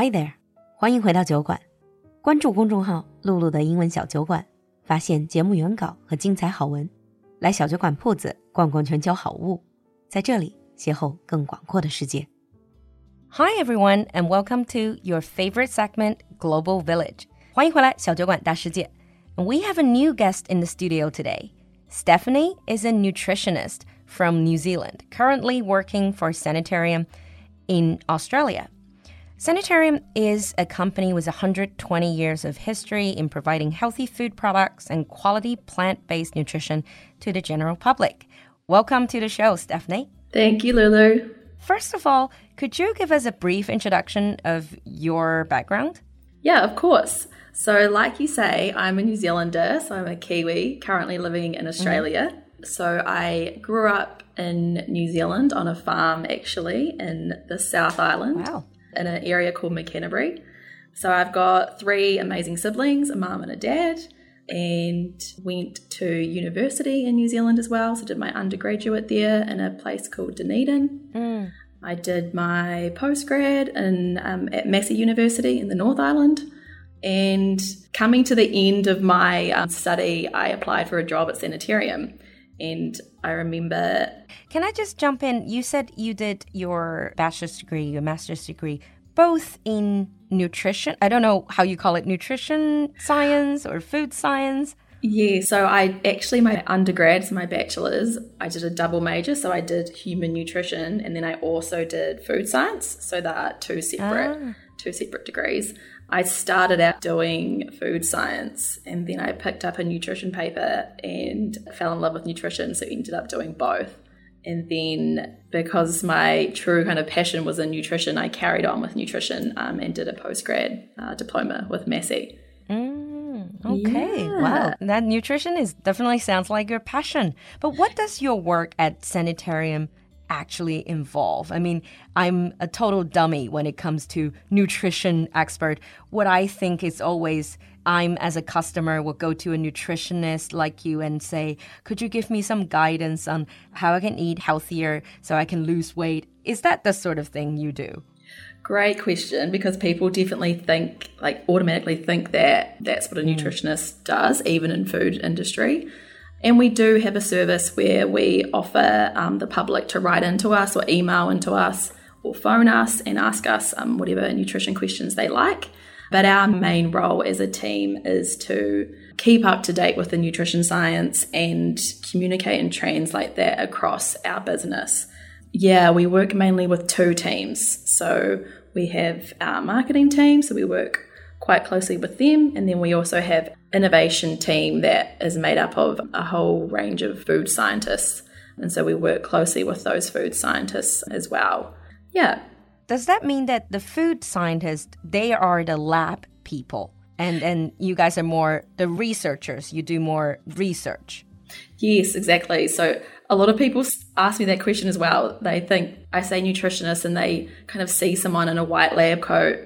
Hi there，欢迎回到酒馆，关注公众号“璐璐的英文小酒馆”，发现节目原稿和精彩好文。来小酒馆铺子逛逛全球好物，在这里邂逅更广阔的世界。Hi everyone and welcome to your favorite segment, Global Village. 欢迎回来小酒馆大世界。We have a new guest in the studio today. Stephanie is a nutritionist from New Zealand, currently working for Sanitarium in Australia. Sanitarium is a company with 120 years of history in providing healthy food products and quality plant based nutrition to the general public. Welcome to the show, Stephanie. Thank you, Lulu. First of all, could you give us a brief introduction of your background? Yeah, of course. So, like you say, I'm a New Zealander, so I'm a Kiwi currently living in Australia. Mm-hmm. So, I grew up in New Zealand on a farm actually in the South Island. Wow in an area called Mid Canterbury. So I've got three amazing siblings, a mum and a dad, and went to university in New Zealand as well. So did my undergraduate there in a place called Dunedin. Mm. I did my postgrad in um, at Massey University in the North Island. And coming to the end of my um, study, I applied for a job at Sanitarium. And I remember. Can I just jump in? You said you did your bachelor's degree, your master's degree, both in nutrition. I don't know how you call it nutrition science or food science. Yeah, so I actually, my undergrads, my bachelor's, I did a double major. So I did human nutrition and then I also did food science. So there are two separate, ah. two separate degrees. I started out doing food science and then I picked up a nutrition paper and fell in love with nutrition, so ended up doing both. And then because my true kind of passion was in nutrition, I carried on with nutrition um, and did a postgrad uh, diploma with Massey. Mm, okay, yeah. wow. That nutrition is definitely sounds like your passion. But what does your work at Sanitarium actually involve? I mean, I'm a total dummy when it comes to nutrition expert. What I think is always I'm as a customer will go to a nutritionist like you and say, "Could you give me some guidance on how I can eat healthier so I can lose weight?" Is that the sort of thing you do? Great question because people definitely think like automatically think that that's what a mm. nutritionist does even in food industry. And we do have a service where we offer um, the public to write into us or email into us or phone us and ask us um, whatever nutrition questions they like. But our main role as a team is to keep up to date with the nutrition science and communicate and translate that across our business. Yeah, we work mainly with two teams. So we have our marketing team, so we work quite closely with them. And then we also have innovation team that is made up of a whole range of food scientists. And so we work closely with those food scientists as well. Yeah. Does that mean that the food scientists, they are the lab people? And and you guys are more the researchers, you do more research. Yes, exactly. So a lot of people ask me that question as well. They think I say nutritionist and they kind of see someone in a white lab coat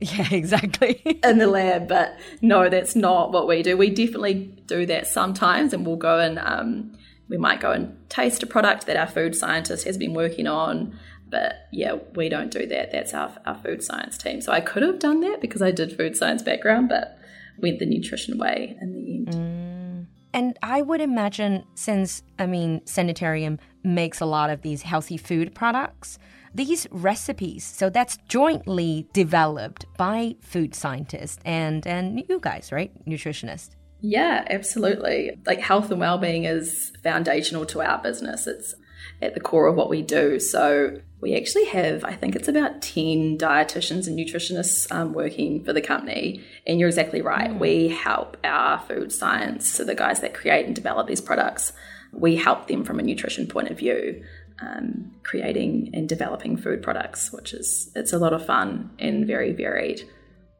Yeah, exactly. in the lab, but no, that's not what we do. We definitely do that sometimes, and we'll go and um, we might go and taste a product that our food scientist has been working on. But yeah, we don't do that. That's our, our food science team. So I could have done that because I did food science background, but went the nutrition way in the end. Mm. And I would imagine, since I mean, Sanitarium makes a lot of these healthy food products, these recipes, so that's jointly developed by food scientists and, and you guys, right? Nutritionists. Yeah, absolutely. Like health and well-being is foundational to our business. It's at the core of what we do. So we actually have, I think it's about 10 dietitians and nutritionists um, working for the company. And you're exactly right. Mm. We help our food science, so the guys that create and develop these products, we help them from a nutrition point of view um, creating and developing food products, which is it's a lot of fun and very varied.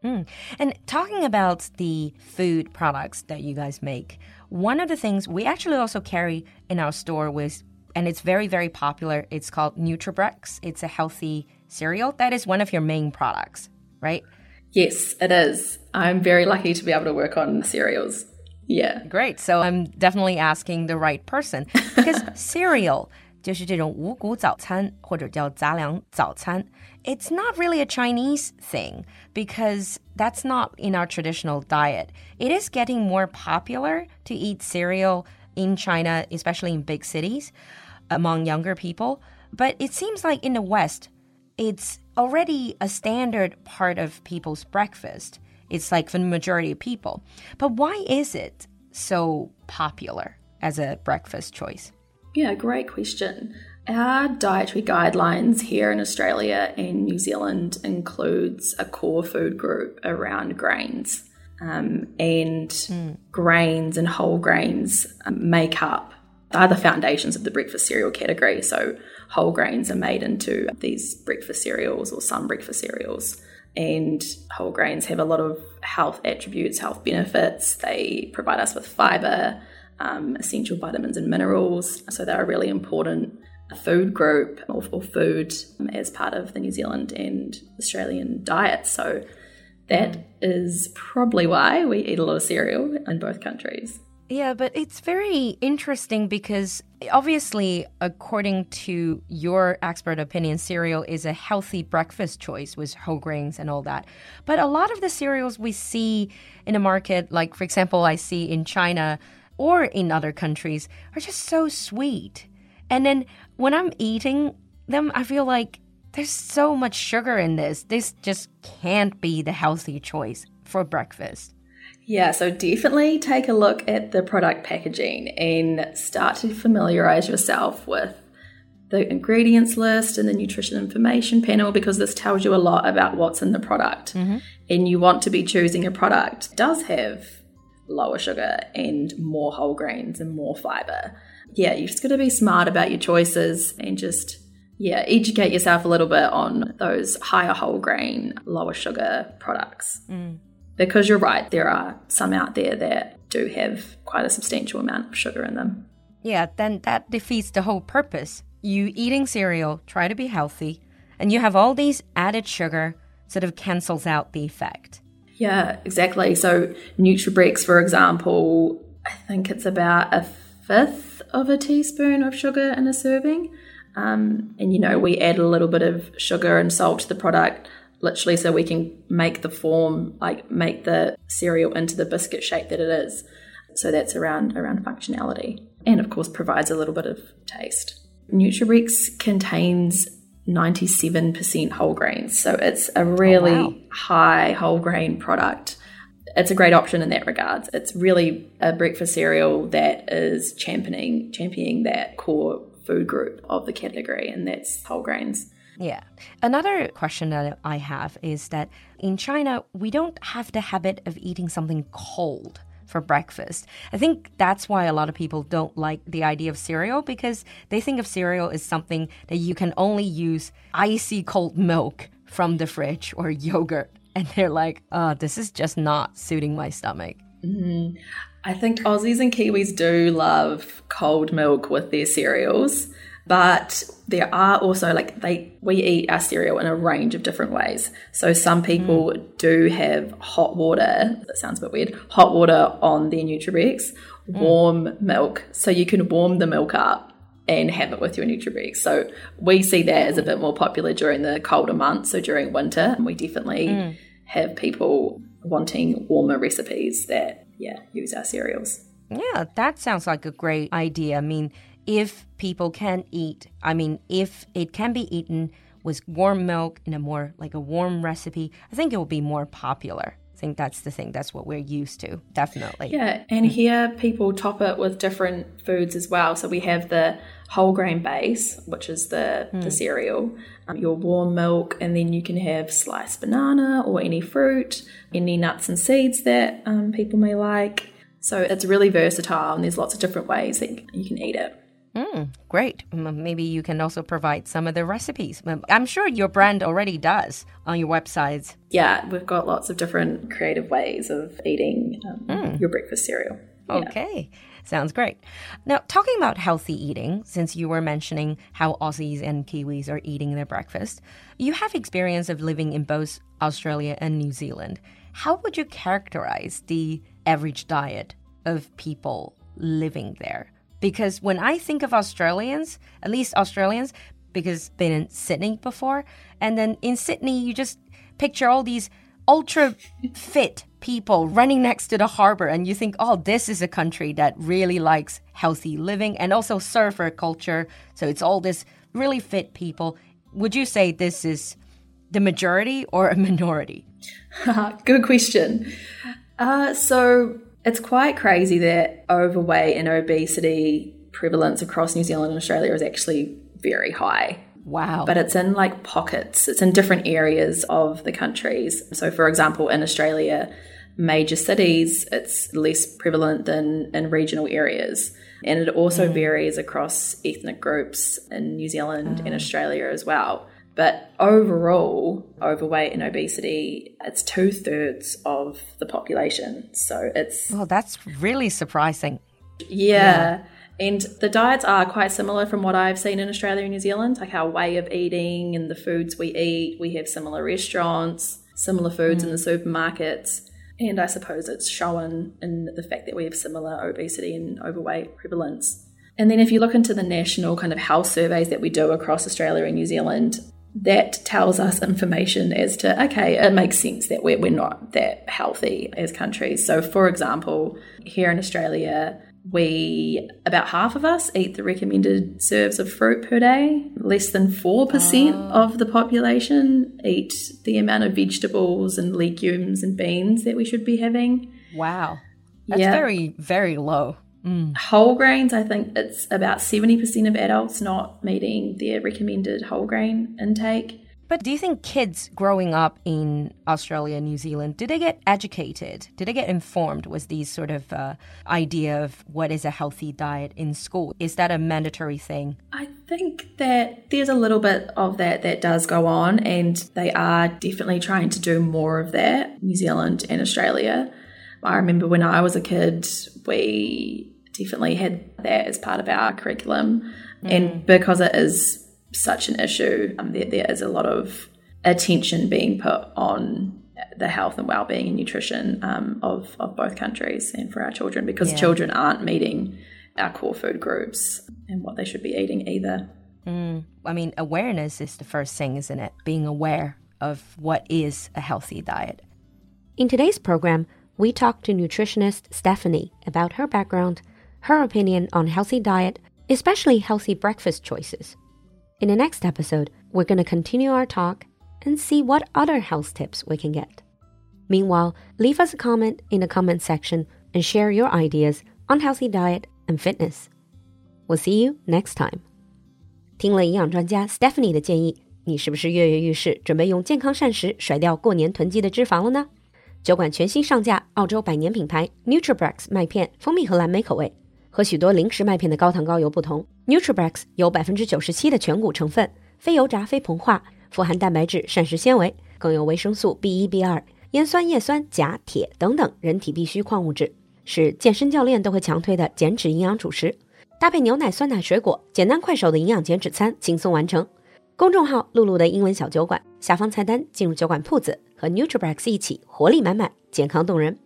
Mm. And talking about the food products that you guys make, one of the things we actually also carry in our store was, and it's very very popular. It's called NutriBrex. It's a healthy cereal. That is one of your main products, right? Yes, it is. I'm very lucky to be able to work on cereals. Yeah. Great. So I'm definitely asking the right person because cereal 就是这种五谷早餐或者叫杂粮早餐. It's not really a Chinese thing because that's not in our traditional diet. It is getting more popular to eat cereal in China, especially in big cities, among younger people. But it seems like in the West, it's already a standard part of people's breakfast. It's like for the majority of people. But why is it so popular as a breakfast choice? Yeah, great question. Our dietary guidelines here in Australia and New Zealand includes a core food group around grains. Um, and mm. grains and whole grains make up are the foundations of the breakfast cereal category. So whole grains are made into these breakfast cereals or some breakfast cereals. And whole grains have a lot of health attributes, health benefits. They provide us with fiber, um, essential vitamins and minerals. So they're a really important food group or, or food um, as part of the New Zealand and Australian diet. So that is probably why we eat a lot of cereal in both countries. Yeah, but it's very interesting because obviously, according to your expert opinion, cereal is a healthy breakfast choice with whole grains and all that. But a lot of the cereals we see in the market, like for example, I see in China or in other countries, are just so sweet. And then when I'm eating them, I feel like there's so much sugar in this. This just can't be the healthy choice for breakfast. Yeah, so definitely take a look at the product packaging and start to familiarize yourself with the ingredients list and the nutrition information panel because this tells you a lot about what's in the product. Mm-hmm. And you want to be choosing a product that does have lower sugar and more whole grains and more fiber. Yeah, you just got to be smart about your choices and just yeah, educate yourself a little bit on those higher whole grain, lower sugar products. Mm because you're right, there are some out there that do have quite a substantial amount of sugar in them. Yeah, then that defeats the whole purpose. You eating cereal, try to be healthy, and you have all these added sugar, sort of cancels out the effect. Yeah, exactly. So NutriBrex, for example, I think it's about a fifth of a teaspoon of sugar in a serving. Um, and you know, we add a little bit of sugar and salt to the product literally so we can make the form like make the cereal into the biscuit shape that it is so that's around around functionality and of course provides a little bit of taste NutriBrex contains 97% whole grains. So it's a really oh, wow. high whole grain product. It's a great option in that regards. It's really a breakfast cereal that is championing championing that core food group of the category and that's whole grains. Yeah. Another question that I have is that in China, we don't have the habit of eating something cold for breakfast. I think that's why a lot of people don't like the idea of cereal because they think of cereal as something that you can only use icy cold milk from the fridge or yogurt. And they're like, oh, this is just not suiting my stomach. Mm. I think Aussies and Kiwis do love cold milk with their cereals. But there are also like they we eat our cereal in a range of different ways. So some people mm. do have hot water. That sounds a bit weird. Hot water on their NutriBrex, mm. warm milk, so you can warm the milk up and have it with your NutriBrex. So we see that as a bit more popular during the colder months. So during winter, we definitely mm. have people wanting warmer recipes that yeah use our cereals. Yeah, that sounds like a great idea. I mean, if people can eat, I mean, if it can be eaten with warm milk in a more like a warm recipe, I think it will be more popular. I think that's the thing. That's what we're used to, definitely. Yeah, and here people top it with different foods as well. So we have the whole grain base, which is the, mm. the cereal, um, your warm milk, and then you can have sliced banana or any fruit, any nuts and seeds that um, people may like. So it's really versatile, and there's lots of different ways that you can eat it. Mm, great. Maybe you can also provide some of the recipes. I'm sure your brand already does on your websites. Yeah, we've got lots of different creative ways of eating um, mm. your breakfast cereal. Yeah. Okay. Sounds great. Now, talking about healthy eating, since you were mentioning how Aussies and Kiwis are eating their breakfast, you have experience of living in both Australia and New Zealand. How would you characterize the average diet of people living there? Because when I think of Australians, at least Australians, because been in Sydney before, and then in Sydney you just picture all these ultra fit people running next to the harbor and you think oh this is a country that really likes healthy living and also surfer culture. So it's all this really fit people. Would you say this is the majority or a minority? Good question. Uh, so it's quite crazy that overweight and obesity prevalence across New Zealand and Australia is actually very high. Wow. But it's in like pockets, it's in different areas of the countries. So, for example, in Australia, major cities, it's less prevalent than in regional areas. And it also mm. varies across ethnic groups in New Zealand and Australia as well. But overall, overweight and obesity, it's two thirds of the population. So it's. Well, that's really surprising. Yeah. yeah. And the diets are quite similar from what I've seen in Australia and New Zealand, like our way of eating and the foods we eat. We have similar restaurants, similar foods mm. in the supermarkets. And I suppose it's shown in the fact that we have similar obesity and overweight prevalence. And then if you look into the national kind of health surveys that we do across Australia and New Zealand, that tells us information as to okay it makes sense that we're, we're not that healthy as countries. So for example here in australia we about half of us eat the recommended serves of fruit per day. Less than 4% oh. Ah. of the population eat the amount of vegetables and legumes and beans that we should be having. Wow. That's yeah. very very low Mm. Whole grains, I think it's about 70% of adults not meeting their recommended whole grain intake. But do you think kids growing up in Australia and New Zealand, did they get educated? Did they get informed with these sort of uh, idea of what is a healthy diet in school? Is that a mandatory thing? I think that there's a little bit of that that does go on, and they are definitely trying to do more of that, New Zealand and Australia. I remember when I was a kid, we definitely had that as part of our curriculum. Mm. And because it is such an issue, um, there, there is a lot of attention being put on the health and well-being and nutrition um, of, of both countries and for our children because yeah. children aren't meeting our core food groups and what they should be eating either. Mm. I mean, awareness is the first thing, isn't it? Being aware of what is a healthy diet. In today's program, we talked to nutritionist Stephanie about her background her opinion on healthy diet, especially healthy breakfast choices. In the next episode, we're going to continue our talk and see what other health tips we can get. Meanwhile, leave us a comment in the comment section and share your ideas on healthy diet and fitness. We'll see you next time. 听了营养专家 Stephanie 的建议，你是不是跃跃欲试，准备用健康膳食甩掉过年囤积的脂肪了呢？酒馆全新上架澳洲百年品牌 NutriBrex 麦片，蜂蜜和蓝莓口味。 和许多零食麦片的高糖高油不同，NutriBrex 有百分之九十七的全谷成分，非油炸、非膨化，富含蛋白质、膳食纤维，更有维生素 B 一、B 二、烟酸、叶酸、钾、铁等等人体必需矿物质，是健身教练都会强推的减脂营养主食。搭配牛奶、酸奶、水果，简单快手的营养减脂餐，轻松完成。公众号“露露的英文小酒馆”下方菜单进入酒馆铺子，和 NutriBrex 一起活力满满，健康动人。